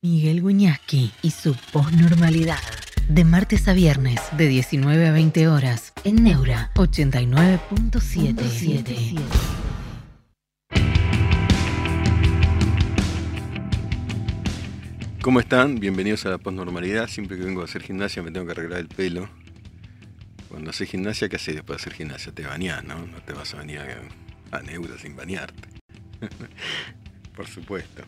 Miguel Guñasqui y su posnormalidad. De martes a viernes, de 19 a 20 horas, en Neura 89.77. ¿Cómo están? Bienvenidos a la posnormalidad. Siempre que vengo a hacer gimnasia me tengo que arreglar el pelo. Cuando haces gimnasia, ¿qué haces después de hacer gimnasia? Te bañás, ¿no? No te vas a venir a, Neura sin bañarte. Por supuesto.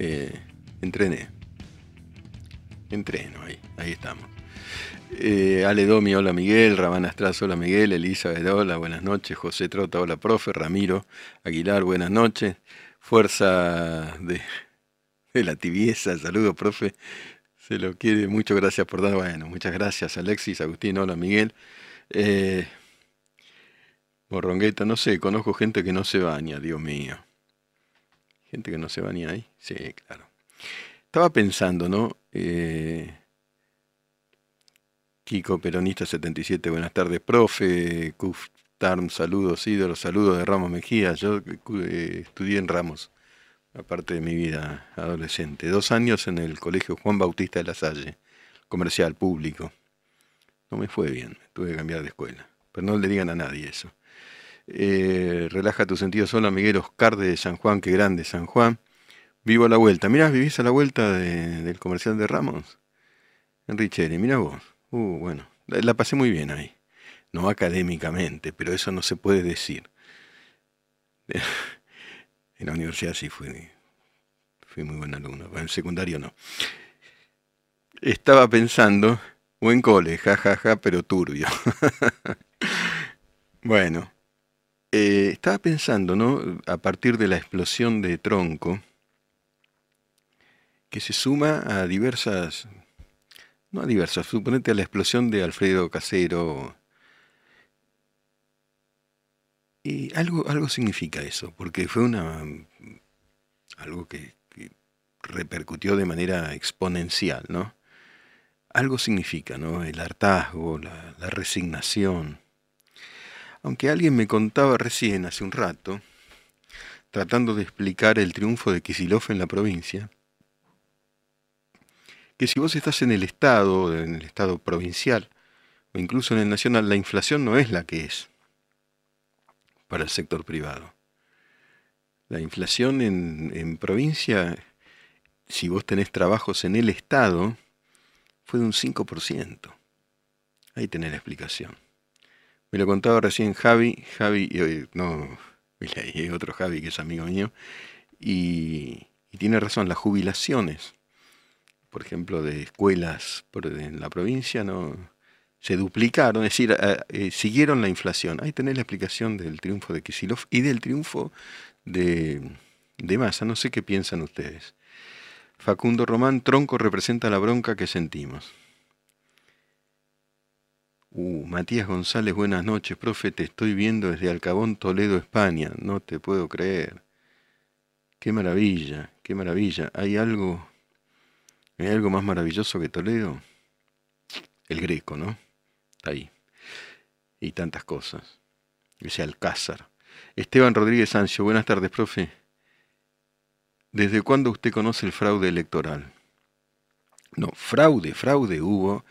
Eh, entrené. Entreno, ahí, ahí estamos. Eh, Ale Domi, hola Miguel, Ramana Astraz, hola Miguel, Elizabeth, hola, buenas noches, José Trota, hola profe, Ramiro Aguilar, buenas noches, Fuerza de, la tibieza, saludo profe, se lo quiere, mucho gracias por dar, bueno, muchas gracias Alexis, Agustín, hola Miguel. Eh, Morrongueta, no sé, conozco gente que no se baña, Dios mío. Gente que no se baña ahí, sí, claro. Estaba pensando, ¿no? Eh, Kiko Peronista 77, buenas tardes, profe. Kuftarm, saludos, ídolos, saludos de Ramos Mejía. Yo eh, estudié en Ramos, aparte de mi vida adolescente. Dos años en el colegio Juan Bautista de la Salle, comercial, público. No me fue bien, tuve que cambiar de escuela. Pero no le digan a nadie eso. Eh, relaja tu sentido solo, Miguel Oscar de San Juan, qué grande San Juan. Vivo a la vuelta. Mirá, vivís a la vuelta del comercial de Ramos. En Richeri, mira vos. Uh, bueno, la, pasé muy bien ahí. No académicamente, pero eso no se puede decir. En la universidad sí fui, fui muy buen alumno, en secundario no. Estaba pensando, buen cole, jajaja, ja, ja, pero turbio. bueno, eh, estaba pensando, ¿no? A partir de la explosión de tronco, que se suma a diversas, no a diversas, suponete a la explosión de Alfredo Casero. Y algo, algo significa eso, porque fue una algo que, repercutió de manera exponencial, ¿no? Algo significa, ¿no? El hartazgo, la, la resignación. Aunque alguien me contaba recién, hace un rato, tratando de explicar el triunfo de Kisilov en la provincia, que si vos estás en el Estado, en el Estado provincial, o incluso en el nacional, la inflación no es la que es para el sector privado. La inflación en, en provincia, si vos tenés trabajos en el Estado, fue de un 5%. Ahí tenés la explicación. Me lo contaba recién Javi, Javi, eh, no, y otro Javi que es amigo mío, y, y tiene razón, las jubilaciones por ejemplo, de escuelas en la provincia, no se duplicaron, es decir, eh, siguieron la inflación. Ahí tenés la explicación del triunfo de Kisilov y del triunfo de, de Massa. No sé qué piensan ustedes. Facundo Román, tronco representa la bronca que sentimos. Uh, Matías González, buenas noches, profe, te estoy viendo desde Alcabón, Toledo, España. No te puedo creer. Qué maravilla, qué maravilla. Hay algo ¿Hay algo más maravilloso que Toledo? El Greco, ¿no? Está ahí. Y tantas cosas. Ese Alcázar. Esteban Rodríguez Ancio, buenas tardes, profe. ¿Desde cuándo usted conoce el fraude electoral? No, fraude, fraude hubo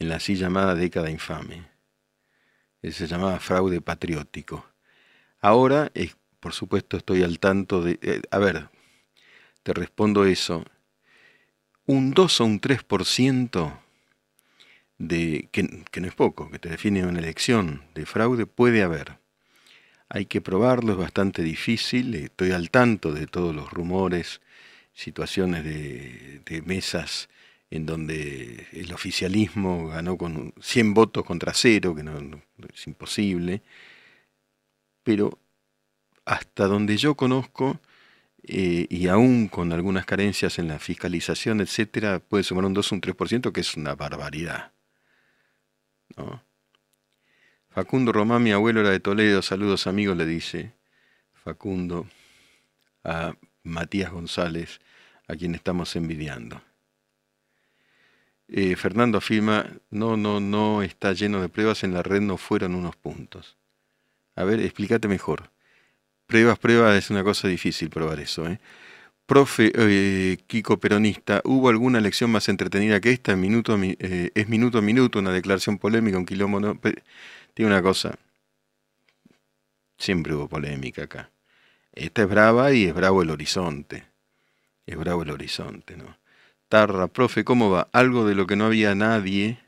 en la así llamada década infame. Se llamaba fraude patriótico. Ahora, por supuesto, estoy al tanto de... Eh, a ver, te respondo eso un 2 o un 3% de, que, no es poco, que te define una elección de fraude, puede haber. Hay que probarlo, es bastante difícil, estoy al tanto de todos los rumores, situaciones de, mesas en donde el oficialismo ganó con 100 votos contra cero, que no, es imposible, pero hasta donde yo conozco, eh, y aún con algunas carencias en la fiscalización, etcétera, puede sumar un 2 o un 3%, que es una barbaridad. Facundo Román, mi abuelo era de Toledo, saludos amigos, le dice Facundo a Matías González, a quien estamos envidiando. Eh, Fernando afirma, no, no, no está lleno de pruebas, en la red no fueron unos puntos. A ver, explícate mejor. Pruebas, pruebas, es una cosa difícil probar eso. ¿eh? Profe eh, Kiko Peronista, ¿hubo alguna elección más entretenida que esta? minuto, eh, es minuto a minuto, una declaración polémica, un quilombo. No, tiene una cosa. Siempre hubo polémica acá. Esta es brava y es bravo el horizonte. Es bravo el horizonte, ¿no? Tarra, profe, ¿cómo va? Algo de lo que no había nadie,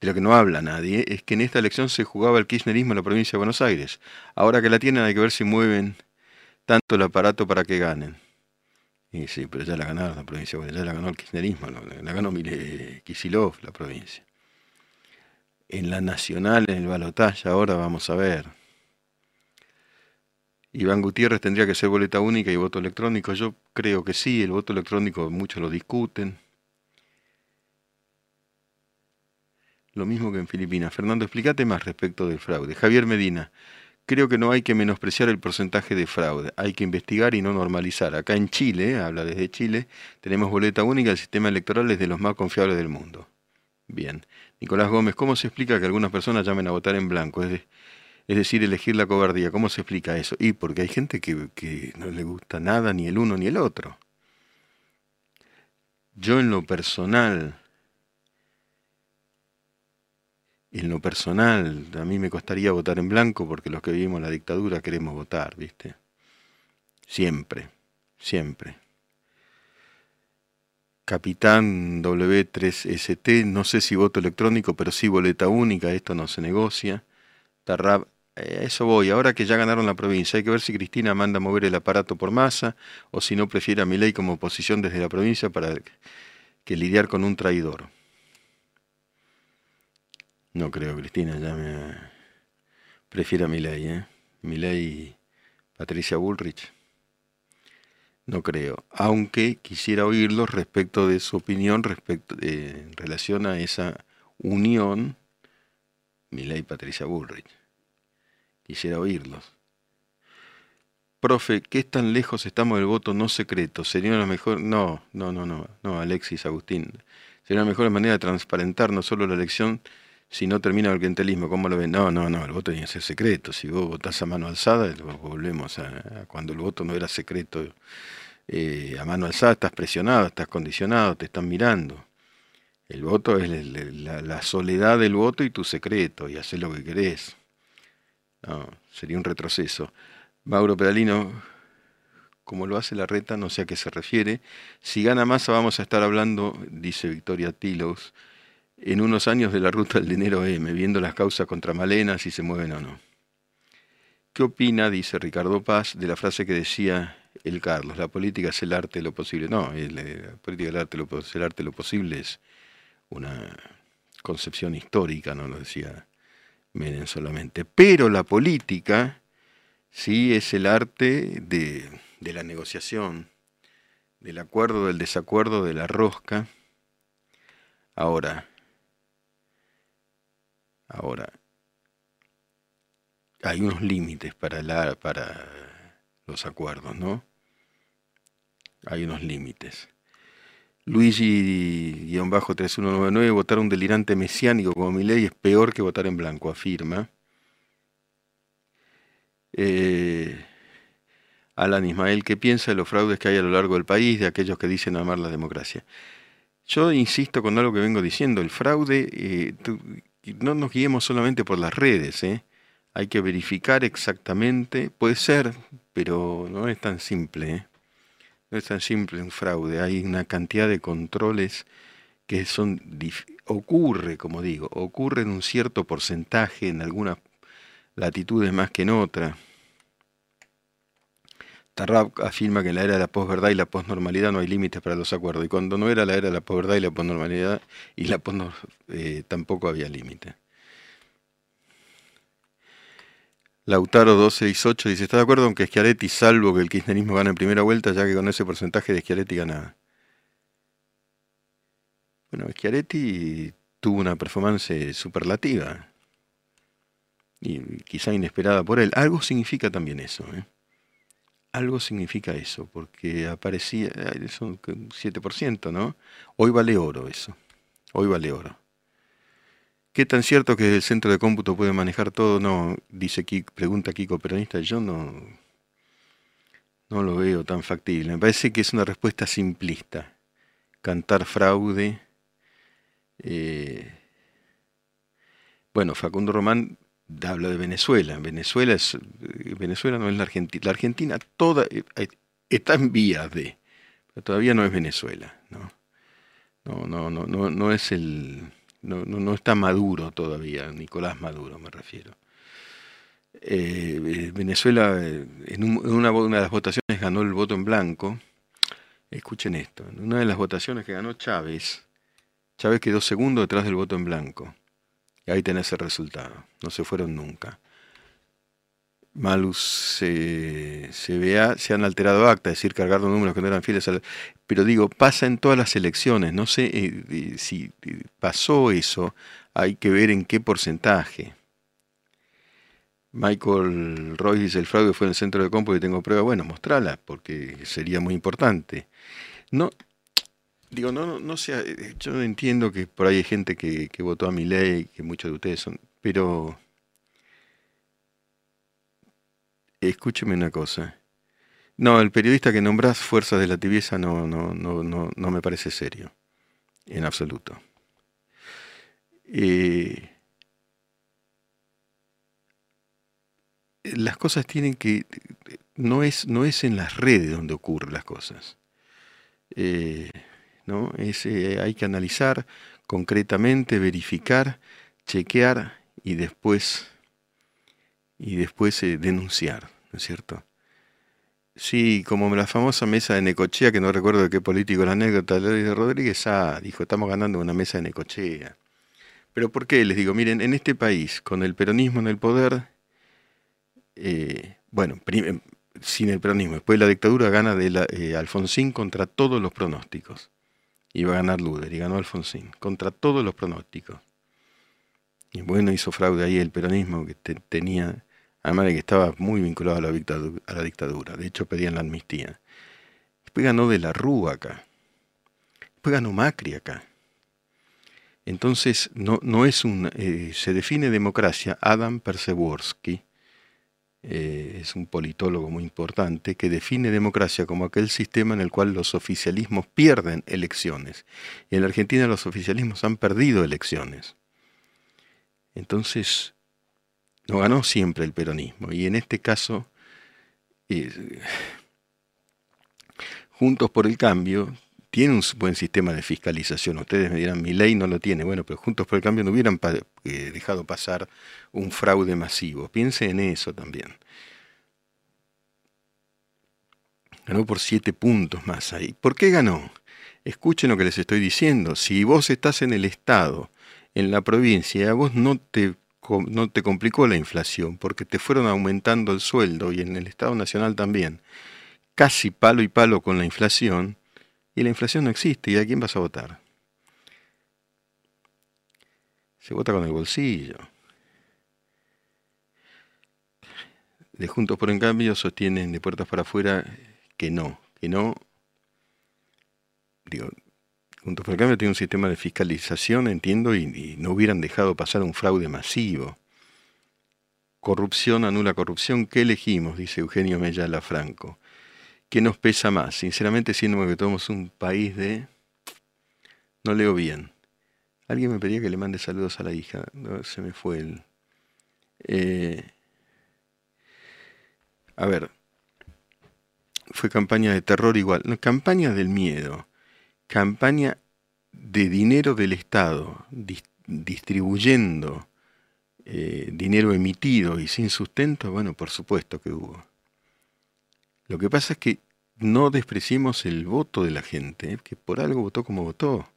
de lo que no habla nadie, es que en esta elección se jugaba el kirchnerismo en la provincia de Buenos Aires. Ahora que la tienen hay que ver si mueven tanto el aparato para que ganen. Y sí, pero ya la ganaron la provincia, ya la ganó el kirchnerismo, la ganó Mile Kisilov la provincia. En la nacional, en el balotaje, ahora vamos a ver. Iván Gutiérrez tendría que ser boleta única y voto electrónico. Yo creo que sí, el voto electrónico muchos lo discuten. Lo mismo que en Filipinas. Fernando, explícate más respecto del fraude. Javier Medina, creo que no hay que menospreciar el porcentaje de fraude. Hay que investigar y no normalizar. Acá en Chile, habla desde Chile, tenemos boleta única, el sistema electoral es de los más confiables del mundo. Bien. Nicolás Gómez, ¿cómo se explica que algunas personas llamen a votar en blanco? Es, decir, elegir la cobardía. ¿Cómo se explica eso? Y porque hay gente que, que no le gusta nada, ni el uno ni el otro. Yo en lo personal, en lo personal, a mí me costaría votar en blanco porque los que vivimos la dictadura queremos votar, ¿viste? Siempre, siempre. Capitán W3ST, no sé si voto electrónico, pero sí boleta única, esto no se negocia. Tarrab, eh, eso voy, ahora que ya ganaron la provincia, hay que ver si Cristina manda a mover el aparato por masa o si no prefiere a mi ley como oposición desde la provincia para que lidiar con un traidor. No creo, Cristina, ya me... Prefiero a mi ley, ¿eh? Mi ley Patricia Bullrich. No creo, aunque quisiera oírlo respecto de su opinión respecto en relación a esa unión Milei Patricia Bullrich. Quisiera oírlos. Profe, ¿qué tan lejos estamos del voto no secreto? Sería la mejor. No, no, no, no, no, Alexis Agustín. Sería la mejor manera de transparentar no solo la elección, si no termina el clientelismo. ¿Cómo lo ven? No, no, no, el voto tiene que ser secreto. Si vos votás a mano alzada, volvemos a cuando el voto no era secreto eh, a mano alzada estás presionado, estás condicionado, te están mirando. El voto es la, soledad del voto y tu secreto, y hacer lo que querés. Sería un retroceso. Mauro Pedalino, como lo hace la reta, no sé a qué se refiere. Si gana masa, vamos a estar hablando, dice Victoria Tilos, en unos años de la ruta del dinero M, viendo las causas contra Malena, si se mueven o no. ¿Qué opina, dice Ricardo Paz, de la frase que decía el Carlos, la política es el arte de lo posible. No, la política del arte, lo, el arte de lo posible es una concepción histórica, no lo decía Menem solamente. Pero la política sí es el arte de, de la negociación, del acuerdo, del desacuerdo, de la rosca. Ahora, ahora, hay unos límites para, para los acuerdos, ¿no? hay unos límites. Luigi-3199, votar un delirante mesiánico como mi ley es peor que votar en blanco, afirma. Eh, Alan Ismael, ¿qué piensa de los fraudes que hay a lo largo del país, de aquellos que dicen amar la democracia? Yo insisto con algo que vengo diciendo, el fraude, eh, no nos guiemos solamente por las redes, ¿eh? hay que verificar exactamente, puede ser, pero no es tan simple. ¿eh? No es tan simple un fraude, hay una cantidad de controles que son ocurre, como digo, ocurre en un cierto porcentaje, en algunas latitudes más que en otras. Tarrab afirma que en la era de la posverdad y la posnormalidad no hay límites para los acuerdos, y cuando no era la era de la posverdad y la posnormalidad, y la eh, tampoco había límites. Lautaro 268 dice, ¿está de acuerdo con que Schiaretti, salvo que el kirchnerismo gane en primera vuelta, ya que con ese porcentaje de Schiaretti gana? Bueno, Schiaretti tuvo una performance superlativa y quizá inesperada por él. Algo significa también eso. ¿eh? Algo significa eso, porque aparecía, son 7%, ¿no? Hoy vale oro eso. Hoy vale oro. ¿Qué tan cierto que el centro de cómputo puede manejar todo? No, dice Kiko, pregunta Kiko Peronista, yo no, no lo veo tan factible. Me parece que es una respuesta simplista. Cantar fraude. Eh, bueno, Facundo Román habla de Venezuela. Venezuela es Venezuela no es la Argentina. La Argentina toda eh, está en vías de, pero todavía no es Venezuela, ¿no? No, no, no, no, no es el no, no, está maduro todavía, Nicolás Maduro me refiero. Eh, eh, Venezuela en, una, de las votaciones ganó el voto en blanco. Escuchen esto, en una de las votaciones que ganó Chávez, Chávez quedó segundo detrás del voto en blanco. Ahí tenés el resultado. No se fueron nunca. Malus se, vea, se han alterado actas, es decir, cargaron números que no eran fieles al... Pero digo, pasa en todas las elecciones, no sé eh, si pasó eso, hay que ver en qué porcentaje. Michael Roy dice, el fraude fue en el centro de cómputo y tengo prueba, bueno, mostrala, porque sería muy importante. No, digo, no, no, no sea, eh, yo entiendo que por ahí hay gente que, que votó a mi ley, que muchos de ustedes son, pero escúcheme una cosa. No, el periodista que nombras Fuerzas de la Tibieza no, no, no, no, no me parece serio, en absoluto. Eh, las cosas tienen que... No es, no es en las redes donde ocurren las cosas. Eh, Es, eh, hay que analizar concretamente, verificar, chequear y después, y después denunciar. ¿no es cierto? Sí, como la famosa mesa de Necochea, que no recuerdo de qué político la anécdota de Rodríguez, ah, dijo, estamos ganando una mesa de Necochea. Pero ¿por qué? Les digo, miren, en este país, con el peronismo en el poder, eh, bueno, sin el peronismo, después la dictadura gana de la, eh, Alfonsín contra todos los pronósticos. Iba a ganar Luder y ganó Alfonsín, contra todos los pronósticos. Y bueno, hizo fraude ahí el peronismo que tenía además de que estaba muy vinculado a la, dictadura. De hecho, pedían la amnistía. Después ganó de la Rúa acá. Después ganó Macri acá. Entonces, no, no es un. Eh, se define democracia. Adam Perseworski eh, es un politólogo muy importante que define democracia como aquel sistema en el cual los oficialismos pierden elecciones. Y en la Argentina los oficialismos han perdido elecciones. Entonces, no ganó siempre el peronismo. Y en este caso, eh, Juntos por el Cambio tiene un buen sistema de fiscalización. Ustedes me dirán, mi ley no lo tiene. Bueno, pero Juntos por el Cambio no hubieran eh, dejado pasar un fraude masivo. Piense en eso también. Ganó por siete puntos más ahí. ¿Por qué ganó? Escuchen lo que les estoy diciendo. Si vos estás en el Estado, en la provincia, a vos no te no te complicó la inflación, porque te fueron aumentando el sueldo y en el Estado Nacional también, casi palo y palo con la inflación, y la inflación no existe, ¿y a quién vas a votar? Se vota con el bolsillo. De Juntos por en cambio sostienen de puertas para afuera que no, que no. Digo, Juntos por el Cambio tiene un sistema de fiscalización, entiendo, y, no hubieran dejado pasar un fraude masivo. Corrupción anula corrupción. ¿Qué elegimos? Dice Eugenio Mellala Franco. ¿Qué nos pesa más? Sinceramente, siendo que somos un país de... No leo bien. Alguien me pedía que le mande saludos a la hija. se me fue el... Eh, a ver. Fue campaña de terror igual. No, campaña del miedo campaña de dinero del Estado, distribuyendo eh, dinero emitido y sin sustento, bueno, por supuesto que hubo. Lo que pasa es que no despreciemos el voto de la gente, ¿eh? que por algo votó como votó.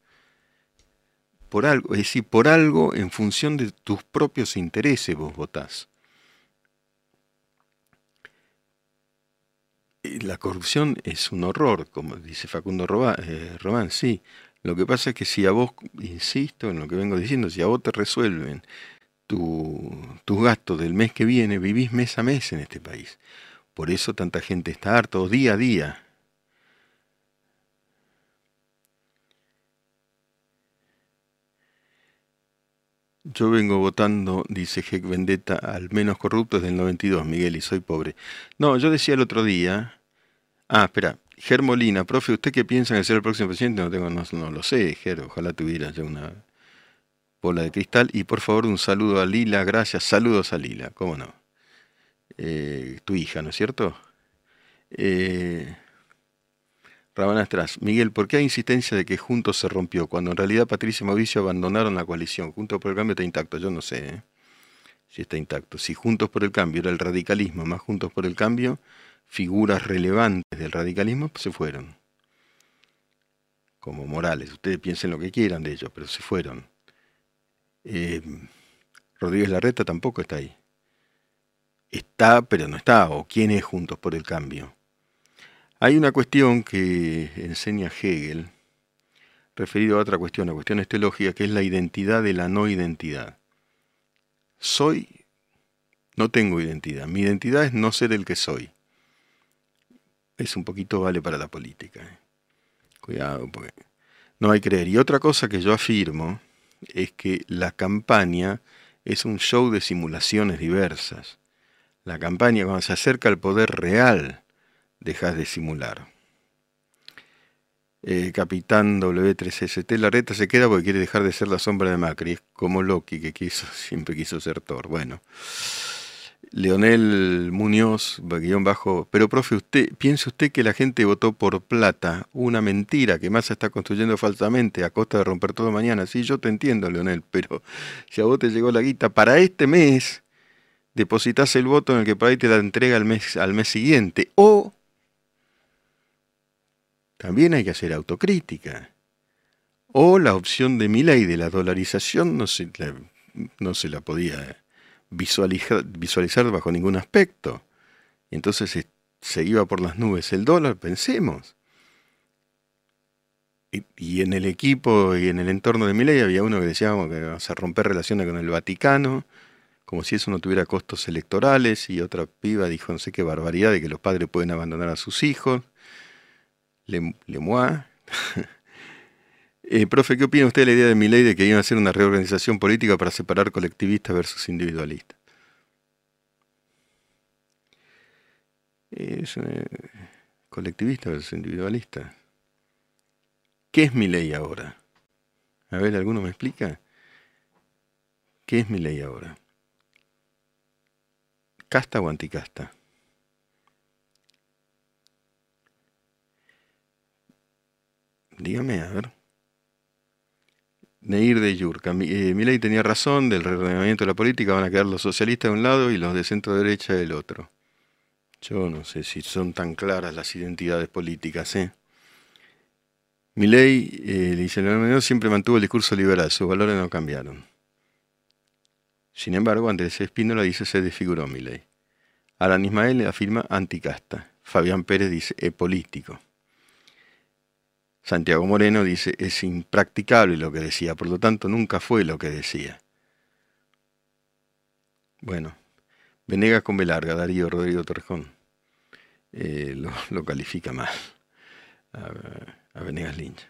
Por algo, es decir, por algo en función de tus propios intereses vos votás. la corrupción es un horror, como dice Facundo eh, Román, sí. Lo que pasa es que si a vos, insisto en lo que vengo diciendo, si a vos te resuelven tus gastos del mes que viene, vivís mes a mes en este país. Por eso tanta gente está harto día a día. Yo vengo votando, dice Heck Vendetta, al menos corrupto desde el 92, Miguel, y soy pobre. No, yo decía el otro día, Ah, espera. Germolina, profe, ¿usted qué piensa en ser el próximo presidente? No tengo, no, lo sé, Ger, ojalá tuviera ya una bola de cristal. Y por favor, un saludo a Lila, gracias. Saludos a Lila, cómo no. Eh, tu hija, ¿no es cierto? Eh, Rabanastras, Miguel, ¿por qué hay insistencia de que Juntos se rompió cuando en realidad Patricia y Mauricio abandonaron la coalición? Juntos por el Cambio está intacto, yo no sé ¿eh? si está intacto. Si Juntos por el Cambio era el radicalismo, más Juntos por el Cambio, figuras relevantes del radicalismo se fueron. Como Morales, ustedes piensen lo que quieran de ellos, pero se fueron. Eh, Rodríguez Larreta tampoco está ahí. Está, pero no está. ¿O quién es Juntos por el Cambio? Hay una cuestión que enseña Hegel, referido a otra cuestión, a cuestiones teológicas, que es la identidad de la no identidad. Soy, no tengo identidad. Mi identidad es no ser el que soy. Es un poquito vale para la política. ¿eh? Cuidado, porque no hay creer. Y otra cosa que yo afirmo es que la campaña es un show de simulaciones diversas. La campaña, cuando se acerca al poder real, dejas de simular. Eh, Capitán W3ST, la reta se queda porque quiere dejar de ser la sombra de Macri, como Loki que quiso, siempre quiso ser Thor. Bueno, Leonel Muñoz, guion bajo, pero profe, usted, piense usted que la gente votó por plata, una mentira que Massa está construyendo falsamente a costa de romper todo mañana. Sí, yo te entiendo, Leonel, pero si a vos te llegó la guita para este mes, depositas el voto en el que por ahí te la entrega al mes, al mes siguiente. O también hay que hacer autocrítica. O la opción de mi ley de la dolarización no se, la, no se la podía visualizar, visualizar bajo ningún aspecto. Entonces se iba por las nubes el dólar, pensemos. Y, en el equipo y en el entorno de mi ley había uno que decía que vamos a romper relaciones con el Vaticano, como si eso no tuviera costos electorales, y otra piba dijo no sé qué barbaridad de que los padres pueden abandonar a sus hijos. Le, eh, profe, ¿qué opina usted de la idea de mi ley de que iban a hacer una reorganización política para separar colectivistas versus individualistas? Es eh, colectivista versus individualista. ¿Qué es mi ley ahora? A ver, ¿alguno me explica? ¿Qué es mi ley ahora? ¿Casta o anticasta? Dígame, a ver. Neir de Yurka. Eh, mi, ley tenía razón, del reordenamiento de la política van a quedar los socialistas de un lado y los de centro derecha del otro. Yo no sé si son tan claras las identidades políticas, ¿eh? Mi ley, eh, siempre mantuvo el discurso liberal, sus valores no cambiaron. Sin embargo, Andrés Espínola dice se desfiguró mi ley. Alan Ismael afirma anticasta. Fabián Pérez dice es político. Santiago Moreno dice, es impracticable lo que decía, por lo tanto nunca fue lo que decía. Bueno, Venegas con Belarga, Darío Rodrigo Torrejón, eh, lo, califica mal a, a Venegas Lynch.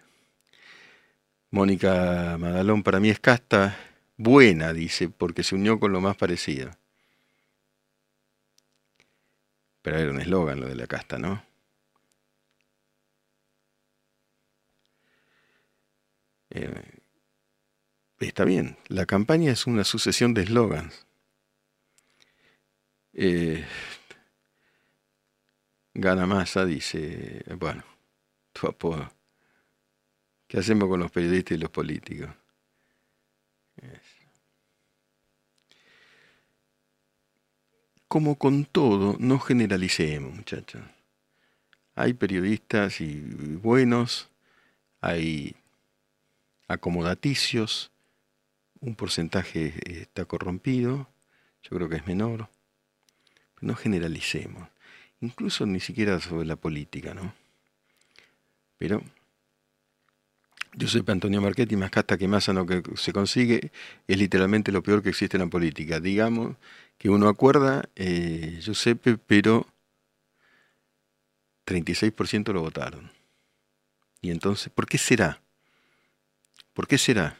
Mónica Madalón, para mí es casta buena, dice, porque se unió con lo más parecido. Pero era un eslogan lo de la casta, ¿no? Eh, está bien, la campaña es una sucesión de eslogans. Eh, Gana Massa dice, bueno, tu apodo. ¿Qué hacemos con los periodistas y los políticos? Como con todo, no generalicemos, muchachos. Hay periodistas y buenos, hay acomodaticios, un porcentaje está corrompido, yo creo que es menor. No generalicemos, incluso ni siquiera sobre la política, ¿no? Pero Giuseppe Antonio Marchetti, más casta que más sano que se consigue, es literalmente lo peor que existe en la política. Digamos que uno acuerda, eh, Giuseppe, pero 36% lo votaron. Y entonces, ¿por qué será? ¿Por qué será?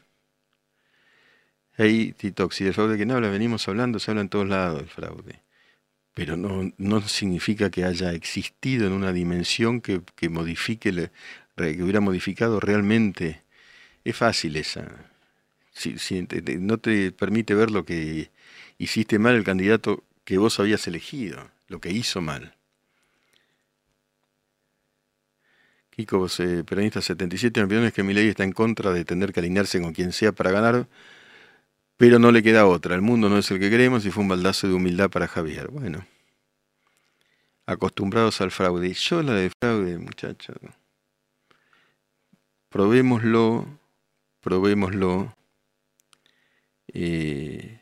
Ahí, Titox, del fraude que no habla, venimos hablando, se habla en todos lados del fraude. pero no, no significa que haya existido en una dimensión que, que modifique, que hubiera modificado realmente. Es fácil esa. Si, no te permite ver lo que hiciste mal el candidato que vos habías elegido, lo que hizo mal. Kiko, eh, peronista 77, mi es que mi ley está en contra de tener que alinearse con quien sea para ganar, pero no le queda otra. El mundo no es el que queremos y fue un baldazo de humildad para Javier. Bueno, acostumbrados al fraude. Yo la de fraude, muchachos. Probémoslo, probémoslo eh,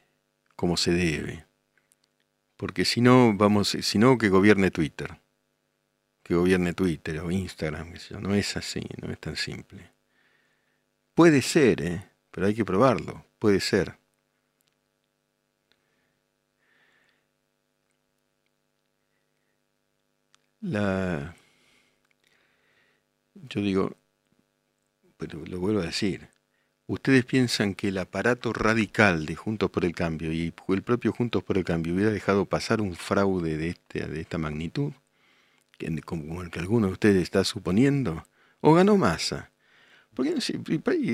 como se debe. Porque si no, vamos, si no, que gobierne Twitter. Que gobierne Twitter o Instagram, no es así, no es tan simple. Puede ser, ¿eh? pero hay que probarlo, puede ser. La, yo digo, pero lo vuelvo a decir, ¿ustedes piensan que el aparato radical de Juntos por el Cambio y el propio Juntos por el Cambio hubiera dejado pasar un fraude de, este, de esta magnitud, como el que alguno de ustedes está suponiendo? ¿O ganó masa? Porque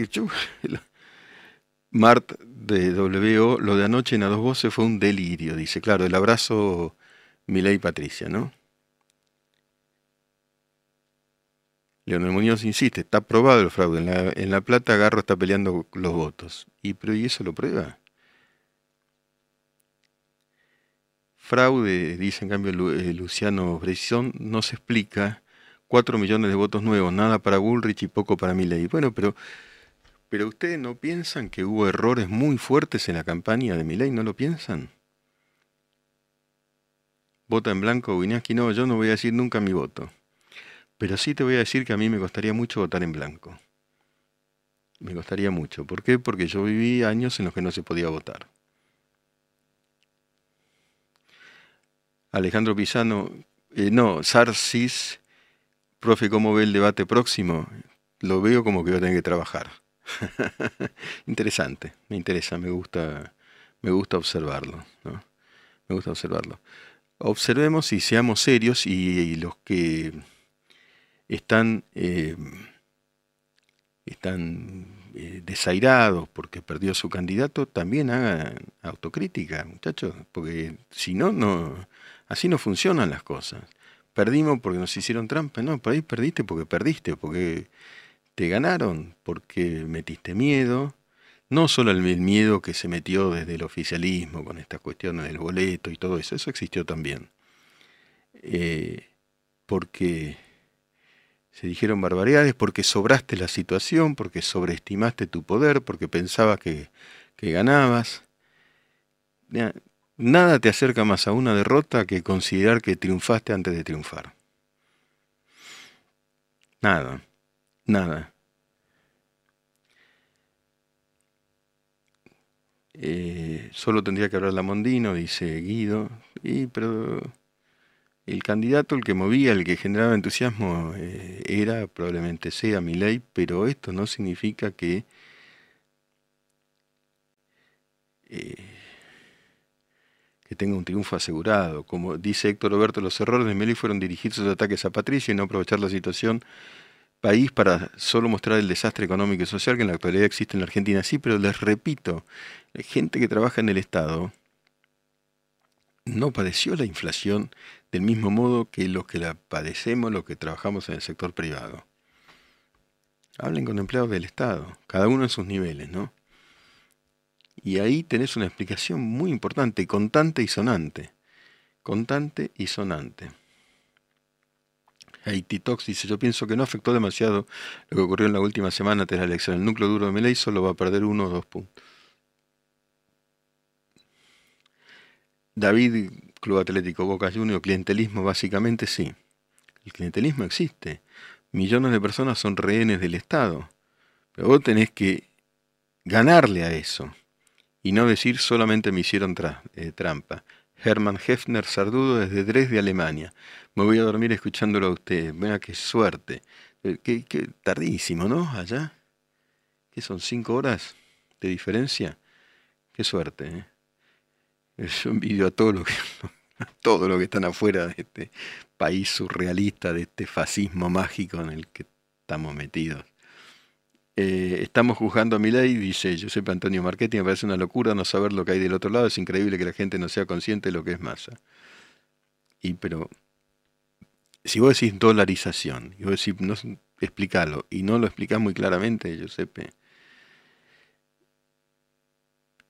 yo, Mart de WO, lo de anoche en a dos voces fue un delirio, dice, claro, el abrazo Milei Patricia, ¿no? Leonel Muñoz insiste, está probado el fraude. En la, Plata Garro está peleando los votos. ¿Y, pero, ¿y eso lo prueba? Fraude, dice en cambio eh, Luciano Bresson, no se explica. Cuatro millones de votos nuevos, nada para Bullrich y poco para Milley. Bueno, pero, pero ustedes no piensan que hubo errores muy fuertes en la campaña de Milley, ¿no lo piensan? Vota en blanco, Guiñaski, no, yo no voy a decir nunca mi voto. Pero sí te voy a decir que a mí me costaría mucho votar en blanco. Me costaría mucho. ¿Por qué? Porque yo viví años en los que no se podía votar. Alejandro Pisano, eh, no, Sarcis, profe, ¿cómo ve el debate próximo? Lo veo como que voy a tener que trabajar. Interesante, me interesa, me gusta, me gusta observarlo. Me gusta observarlo. Observemos y seamos serios y los que están, eh, están eh, desairados porque perdió su candidato, también hagan autocrítica, muchachos, porque si no, no, así no funcionan las cosas. Perdimos porque nos hicieron trampa, no, por ahí perdiste porque perdiste, porque te ganaron, porque metiste miedo, no solo el miedo que se metió desde el oficialismo con esta cuestión del boleto y todo eso, eso existió también. Eh, porque se dijeron barbaridades porque sobraste la situación, porque sobreestimaste tu poder, porque pensabas que, ganabas. Nada te acerca más a una derrota que considerar que triunfaste antes de triunfar. Nada, nada. Eh, solo tendría que hablar la Mondino, dice Guido, y, pero el candidato, el que movía, el que generaba entusiasmo, eh, era, probablemente sea mi ley, pero esto no significa que eh, que tenga un triunfo asegurado. Como dice Héctor Roberto, los errores de Milei fueron dirigir sus ataques a Patricia y no aprovechar la situación país para solo mostrar el desastre económico y social que en la actualidad existe en la Argentina. Sí, pero les repito, la gente que trabaja en el Estado no padeció la inflación del mismo modo que los que la padecemos, los que trabajamos en el sector privado. Hablen con empleados del Estado, cada uno en sus niveles, ¿no? Y ahí tenés una explicación muy importante, contante y sonante. Contante y sonante. Haiti Tox dice, yo pienso que no afectó demasiado lo que ocurrió en la última semana tras la elección. El núcleo duro de Meley solo va a perder uno o dos puntos. David Club Atlético Boca Juniors, clientelismo, básicamente sí. El clientelismo existe. Millones de personas son rehenes del Estado. Pero vos tenés que ganarle a eso. Y no decir solamente me hicieron eh, trampa. Hermann Hefner Sardudo desde Dresde, Alemania. Me voy a dormir escuchándolo a usted. Vea qué suerte. Eh, qué, tardísimo, ¿no? Allá. ¿Qué son? ¿Cinco horas de diferencia? Qué suerte, ¿eh? Yo envidio a todos los que, todo lo que están afuera de este país surrealista, de este fascismo mágico en el que estamos metidos. Eh, estamos juzgando a mi ley, dice Giuseppe Antonio Marchetti, me parece una locura no saber lo que hay del otro lado, es increíble que la gente no sea consciente de lo que es masa. Y pero, si vos decís dolarización, y vos decís, no, explícalo, y no lo explicás muy claramente, Giuseppe,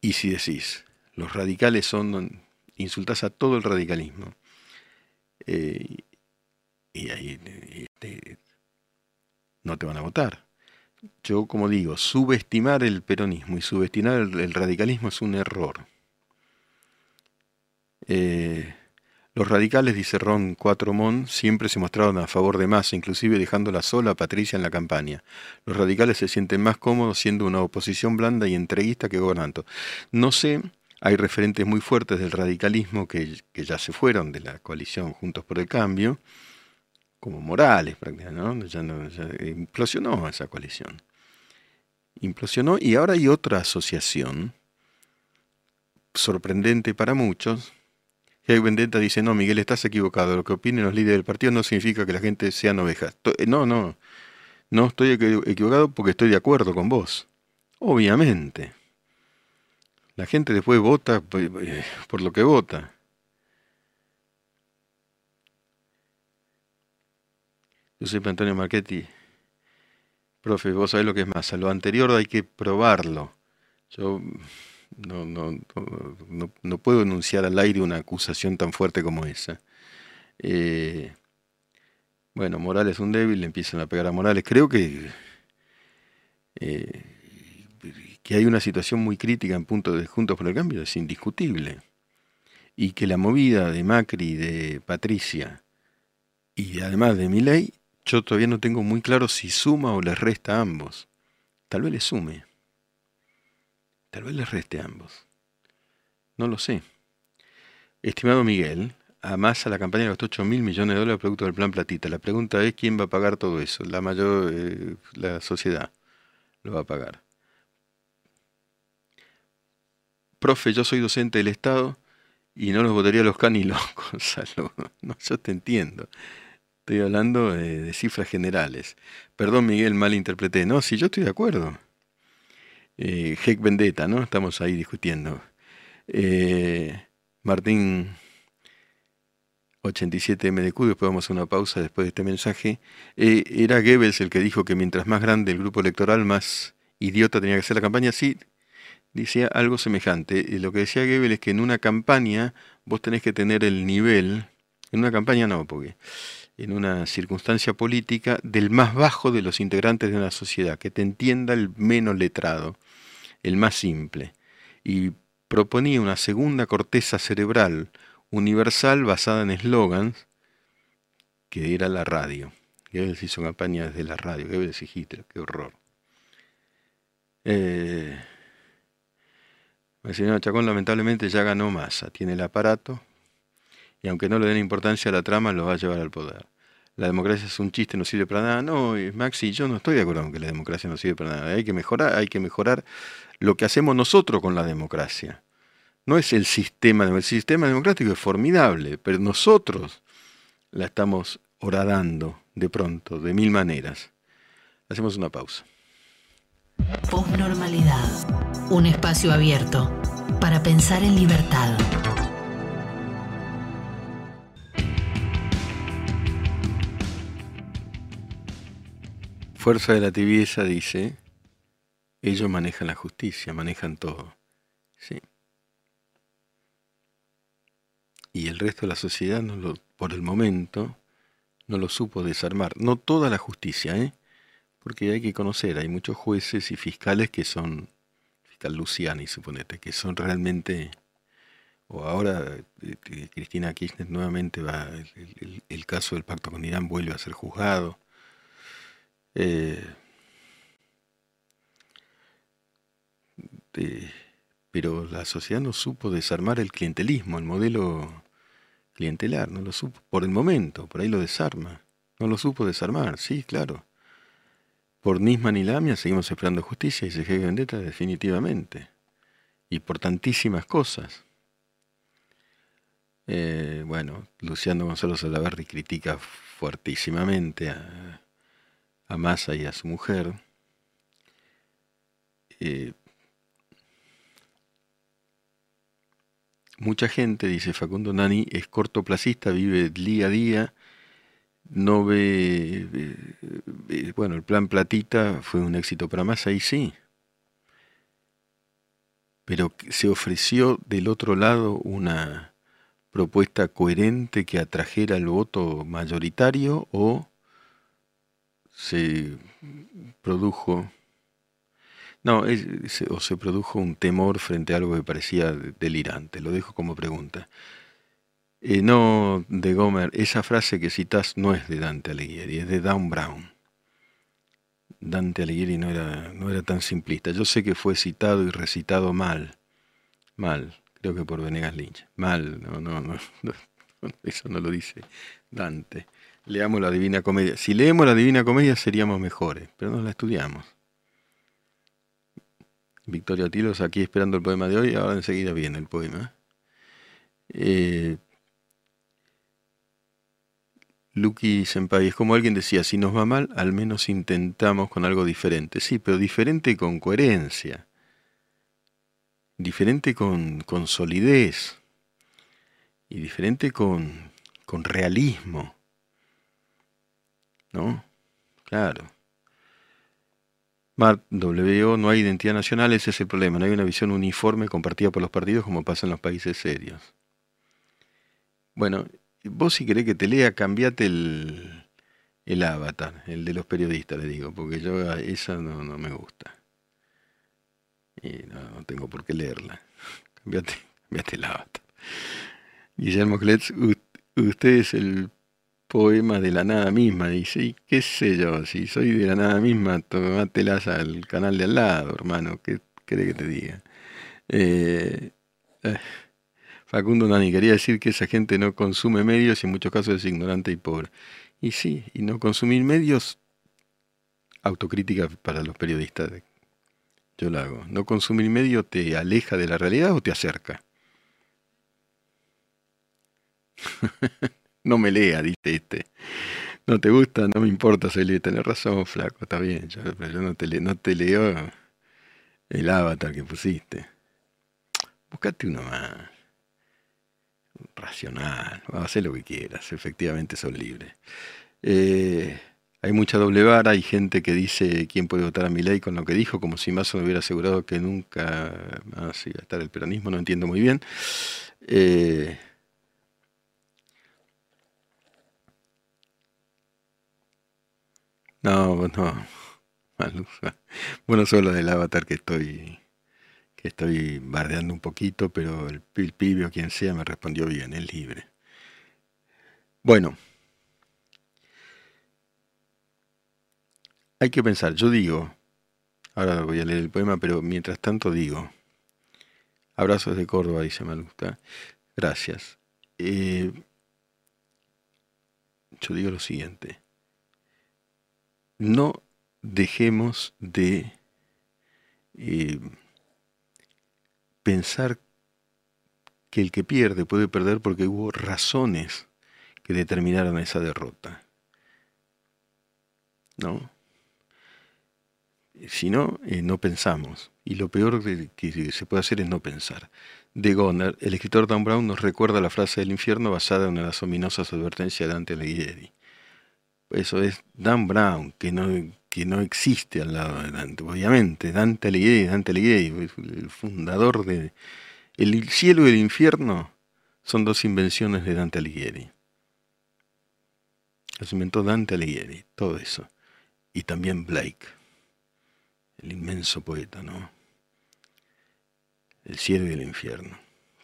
y si decís, los radicales son, insultás a todo el radicalismo, eh, y ahí este, no te van a votar yo como digo, subestimar el peronismo y subestimar el, radicalismo es un error. Eh, los radicales, dice Ron Cuatromón, siempre se mostraron a favor de Massa, inclusive dejándola sola a Patricia en la campaña. Los radicales se sienten más cómodos siendo una oposición blanda y entreguista que gobernando. No sé, hay referentes muy fuertes del radicalismo que, ya se fueron de la coalición Juntos por el Cambio, como Morales prácticamente, Ya, no, implosionó esa coalición. Implosionó y ahora hay otra asociación, sorprendente para muchos. hay Vendetta dice, no, Miguel, estás equivocado. Lo que opinen los líderes del partido no significa que la gente sean ovejas. Eh, no, no, no estoy equivocado porque estoy de acuerdo con vos. Obviamente. La gente después vota eh, por lo que vota. Giuseppe Antonio Marchetti, profe, vos sabés lo que es masa. Lo anterior hay que probarlo. Yo no, no, no, puedo enunciar al aire una acusación tan fuerte como esa. Eh, bueno, Morales es un débil, le empiezan a pegar a Morales. Creo que, eh, que hay una situación muy crítica en punto de Juntos por el Cambio, es indiscutible. Y que la movida de Macri, de Patricia y además de Milei yo todavía no tengo muy claro si suma o le resta a ambos. Tal vez le sume. Tal vez le reste a ambos. No lo sé. Estimado Miguel, a la campaña costó 8 mil millones de dólares producto del plan Platita. La pregunta es quién va a pagar todo eso. La mayor, eh, la sociedad lo va a pagar. Profe, yo soy docente del Estado y no los votaría los canilos, Gonzalo. No, yo te entiendo. Estoy hablando de, cifras generales. Perdón, Miguel, mal interpreté. No, sí, yo estoy de acuerdo. Eh, Heck Vendetta, ¿no? Estamos ahí discutiendo. Eh, Martín 87MDQ, después vamos a una pausa después de este mensaje. Eh, era Goebbels el que dijo que mientras más grande el grupo electoral, más idiota tenía que ser la campaña. Sí, decía algo semejante. lo que decía Goebbels es que en una campaña vos tenés que tener el nivel, en una campaña no, porque en una circunstancia política del más bajo de los integrantes de una sociedad, que te entienda el menos letrado, el más simple, y proponía una segunda corteza cerebral universal basada en eslogans, que era la radio. Goebbels hizo campaña desde la radio, Goebbels y Hitler, qué horror. Eh, el señor Chacón lamentablemente ya ganó masa, tiene el aparato, y aunque no le den importancia a la trama, lo va a llevar al poder. La democracia es un chiste, no sirve para nada. No, Maxi, yo no estoy de acuerdo con que la democracia no sirve para nada. Hay que mejorar, hay que mejorar lo que hacemos nosotros con la democracia. No es el sistema, el sistema democrático es formidable, pero nosotros la estamos horadando de pronto, de mil maneras. Hacemos una pausa. Postnormalidad. Un espacio abierto para pensar en libertad. fuerza de la tibieza dice, ellos manejan la justicia, manejan todo. ¿sí? Y el resto de la sociedad, no lo, por el momento, no lo supo desarmar. No toda la justicia, ¿eh? Porque hay que conocer, hay muchos jueces y fiscales que son, fiscal Luciani, suponete, que son realmente, o ahora eh, Cristina Kirchner nuevamente va, el, el caso del pacto con Irán vuelve a ser juzgado eh, pero la sociedad no supo desarmar el clientelismo, el modelo clientelar, no lo supo, por el momento, por ahí lo desarma, no lo supo desarmar, sí, claro. Por Nisman y Lamia seguimos esperando justicia y se vendetta definitivamente, y por tantísimas cosas. Eh, bueno, Luciano Gonzalo Salaverri critica fuertísimamente a, a Massa y a su mujer. Eh, mucha gente, dice Facundo Nani, es cortoplacista, vive día a día, no ve, bueno, el plan Platita fue un éxito para Massa y sí, pero se ofreció del otro lado una propuesta coherente que atrajera el voto mayoritario o se produjo no, o se produjo un temor frente a algo que parecía delirante. Lo dejo como pregunta. No, de Gomer, esa frase que citas no es de Dante Alighieri, es de Dan Brown. Dante Alighieri no era, no era tan simplista. Yo sé que fue citado y recitado mal. Mal, creo que por Venegas Lynch. Mal, no, no, no, eso no lo dice Dante. Leamos la Divina Comedia. Si leemos la Divina Comedia seríamos mejores, pero no la estudiamos. Victoria Tilos aquí esperando el poema de hoy, ahora enseguida viene el poema. Eh, Lucky Senpai, es como alguien decía, si nos va mal, al menos intentamos con algo diferente. Sí, pero diferente con coherencia, diferente con, con solidez y diferente con, con realismo. ¿No? Claro. Mart, WO, no hay identidad nacional, ese es el problema. No hay una visión uniforme compartida por los partidos como pasa en los países serios. Bueno, vos si querés que te lea, cambiate el, el avatar, el de los periodistas, le digo, porque yo a esa no, no me gusta. Y no, tengo por qué leerla. Cambiate, cambiate el avatar. Guillermo Kletz, usted es el poema de la nada misma. Dice, y qué sé yo, si soy de la nada misma, tomátelas al canal de al lado, hermano. ¿Qué cree que te diga? Eh, eh, Facundo Nani quería decir que esa gente no consume medios y en muchos casos es ignorante y pobre. Y sí, y no consumir medios, autocrítica para los periodistas. Yo lo hago. No consumir medios te aleja de la realidad o te acerca. no me lea, dice este. No te gusta, no me importa, Celia, tenés razón, flaco, está bien, yo, yo no te, no te leo el avatar que pusiste. Buscate uno más. Racional, hacer lo que quieras, efectivamente son libres. Eh, hay mucha doble vara, hay gente que dice quién puede votar a mi ley con lo que dijo, como si me hubiera asegurado que nunca iba a estar el peronismo, no entiendo muy bien. Eh, No, no. Bueno, solo del avatar que estoy estoy bardeando un poquito, pero el, pibe o quien sea me respondió bien, es libre. Bueno, hay que pensar, yo digo, ahora voy a leer el poema, pero mientras tanto digo, abrazos de Córdoba, dice Malusta, gracias. Eh, yo digo lo siguiente, no dejemos de eh, pensar que el que pierde puede perder porque hubo razones que determinaron esa derrota. ¿No? Si no, eh, no pensamos. Y lo peor que se puede hacer es no pensar. De Goner, el escritor Dan Brown nos recuerda la frase del infierno basada en las ominosas advertencias de Dante Alighieri. Eso es Dan Brown, que no, que no existe al lado de Dante. Obviamente, Dante Alighieri, Dante Alighieri, el fundador de... El cielo y el infierno son dos invenciones de Dante Alighieri. Las inventó Dante Alighieri, todo eso. Y también Blake, el inmenso poeta, ¿no? El cielo y el infierno.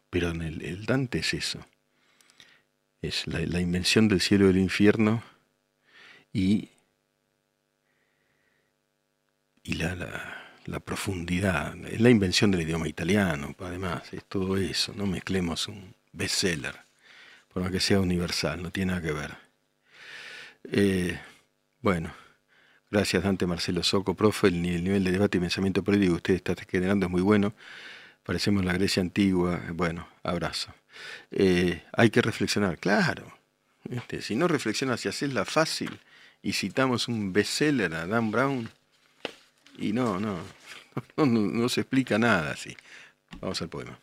Pero en el, Dante es eso. Es la, la invención del cielo y del infierno y, y la, la, profundidad, es la invención del idioma italiano, además, es todo eso, no mezclemos un bestseller, por más que sea universal, no tiene nada que ver. Eh, bueno, gracias Dante Marcelo Soco, profe, el, nivel de debate y pensamiento político que usted está generando es muy bueno, parecemos la Grecia antigua, bueno, abrazo. Eh, hay que reflexionar, claro. Este, si no reflexionas y haces la fácil y citamos un bestseller a Dan Brown, y no, no, no, no, se explica nada así. Vamos al poema.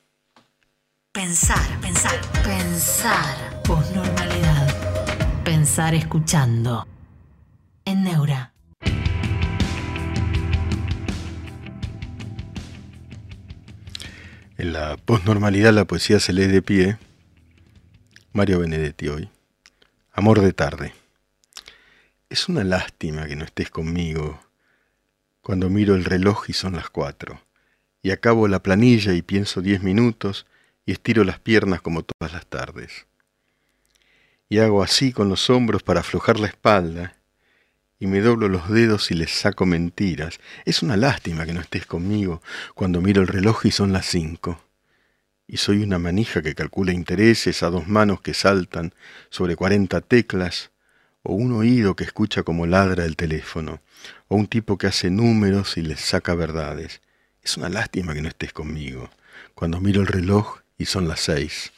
Pensar, pensar, pensar. Posnormalidad. Pensar escuchando. En Neura. En la posnormalidad la poesía se lee de pie. Mario Benedetti hoy. Amor de tarde. Es una lástima que no estés conmigo cuando miro el reloj y son las cuatro, y acabo la planilla y pienso diez minutos y estiro las piernas como todas las tardes. Y hago así con los hombros para aflojar la espalda, y me doblo los dedos y les saco mentiras. Es una lástima que no estés conmigo cuando miro el reloj y son las cinco. Y soy una manija que calcula intereses a dos manos que saltan sobre cuarenta teclas, o un oído que escucha como ladra el teléfono, o un tipo que hace números y les saca verdades. Es una lástima que no estés conmigo cuando miro el reloj y son las seis.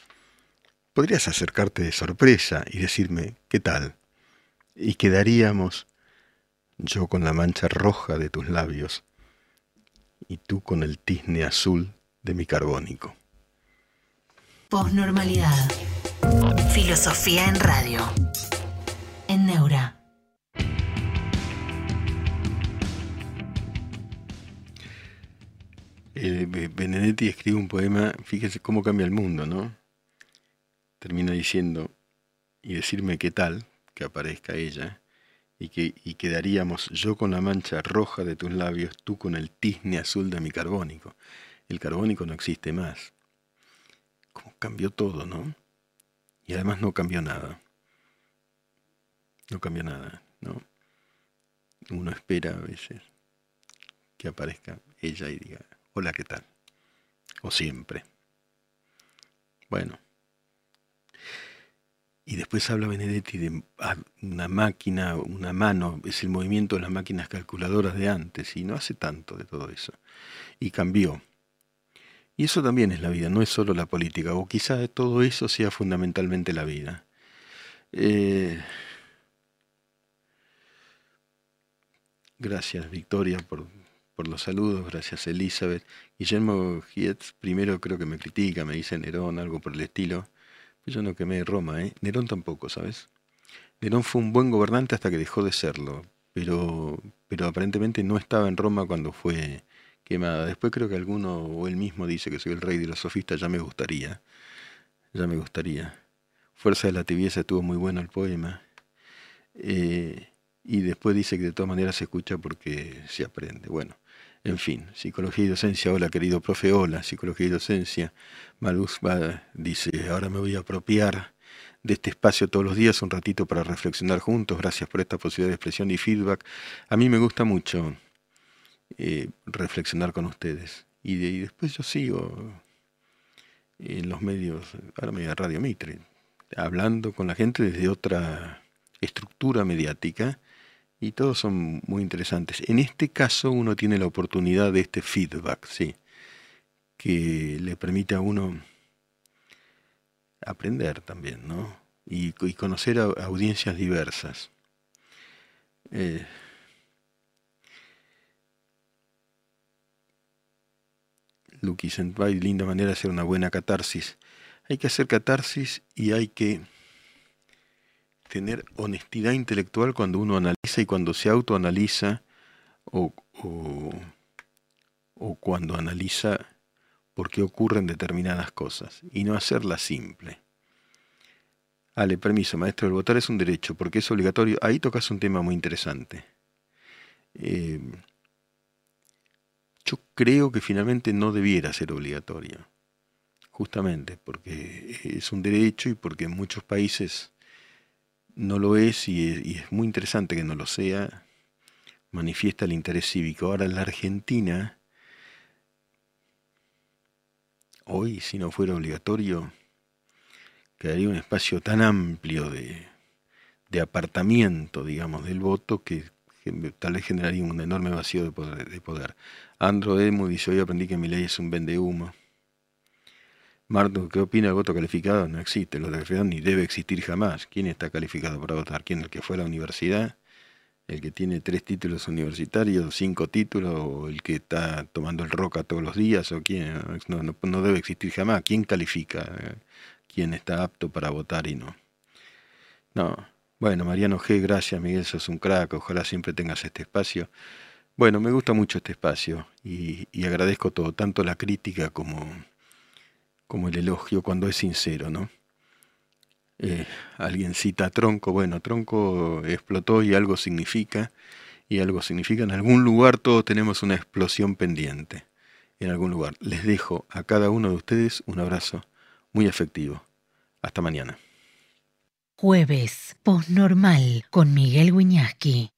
Podrías acercarte de sorpresa y decirme, ¿qué tal? Y quedaríamos yo con la mancha roja de tus labios y tú con el tizne azul de mi carbónico. Posnormalidad. Filosofía en radio. En Neura. Eh, Benedetti escribe un poema, fíjese cómo cambia el mundo, ¿no? Termina diciendo, y decirme qué tal, que aparezca ella, y que y quedaríamos yo con la mancha roja de tus labios, tú con el tizne azul de mi carbónico. El carbónico no existe más. Como cambió todo, ¿no? Y además no cambió nada. No cambió nada, ¿no? Uno espera a veces que aparezca ella y diga, hola, ¿qué tal? O siempre. Bueno. Y después habla Benedetti de ah, una máquina, una mano, es el movimiento de las máquinas calculadoras de antes, y no hace tanto de todo eso. Y cambió. Y eso también es la vida, no es solo la política, o quizá todo eso sea fundamentalmente la vida. Eh, gracias, Victoria, por, por, los saludos, gracias, Elizabeth. Guillermo Gietz, primero creo que me critica, me dice Nerón, algo por el estilo. Yo no quemé Roma, ¿eh? Nerón tampoco, ¿sabes? Nerón fue un buen gobernante hasta que dejó de serlo, pero, pero aparentemente no estaba en Roma cuando fue quemada. Después creo que alguno o él mismo dice que soy el rey de los sofistas, ya me gustaría, ya me gustaría. Fuerza de la tibieza estuvo muy bueno el poema. Eh, y después dice que de todas maneras se escucha porque se aprende. Bueno, en fin, psicología y docencia, hola querido profe, hola, psicología y docencia. Maluz va, dice, ahora me voy a apropiar de este espacio todos los días, un ratito para reflexionar juntos. Gracias por esta posibilidad de expresión y feedback. A mí me gusta mucho eh, reflexionar con ustedes. Y, después yo sigo en los medios, ahora me Radio Mitre, hablando con la gente desde otra estructura mediática y todos son muy interesantes. En este caso uno tiene la oportunidad de este feedback, sí, que le permite a uno aprender también, ¿no? Y, conocer a, audiencias diversas. Eh, Lucky Senpai, linda manera de hacer una buena catarsis. Hay que hacer catarsis y hay que tener honestidad intelectual cuando uno analiza y cuando se autoanaliza o, o, cuando analiza por qué ocurren determinadas cosas y no hacerla simple. Ale, permiso, maestro, el votar es un derecho porque es obligatorio. Ahí tocas un tema muy interesante. Eh, yo creo que finalmente no debiera ser obligatorio, justamente porque es un derecho y porque en muchos países no lo es y, es muy interesante que no lo sea, manifiesta el interés cívico. Ahora en la Argentina, hoy si no fuera obligatorio, quedaría un espacio tan amplio de, de apartamiento, digamos, del voto que, tal vez generaría un enorme vacío de poder. De poder. Andro Emu dice, hoy aprendí que mi ley es un vende Marto, ¿qué opina del voto calificado? No existe, el voto calificado ni debe existir jamás. ¿Quién está calificado para votar? ¿Quién? ¿El que fue a la universidad? ¿El que tiene tres títulos universitarios, cinco títulos? ¿O el que está tomando el roca todos los días? ¿O quién? No, no, debe existir jamás. ¿Quién califica? ¿Quién está apto para votar y no? No. Bueno, Mariano G., gracias, Miguel, sos un crack. Ojalá siempre tengas este espacio. Bueno, me gusta mucho este espacio y agradezco todo, tanto la crítica como como el elogio cuando es sincero, ¿no? Eh, alguien cita a Tronco, bueno, Tronco explotó y algo significa, y algo significa, en algún lugar todos tenemos una explosión pendiente, en algún lugar. Les dejo a cada uno de ustedes un abrazo muy efectivo. Hasta mañana. Jueves, postnormal, con Miguel Wiñaski.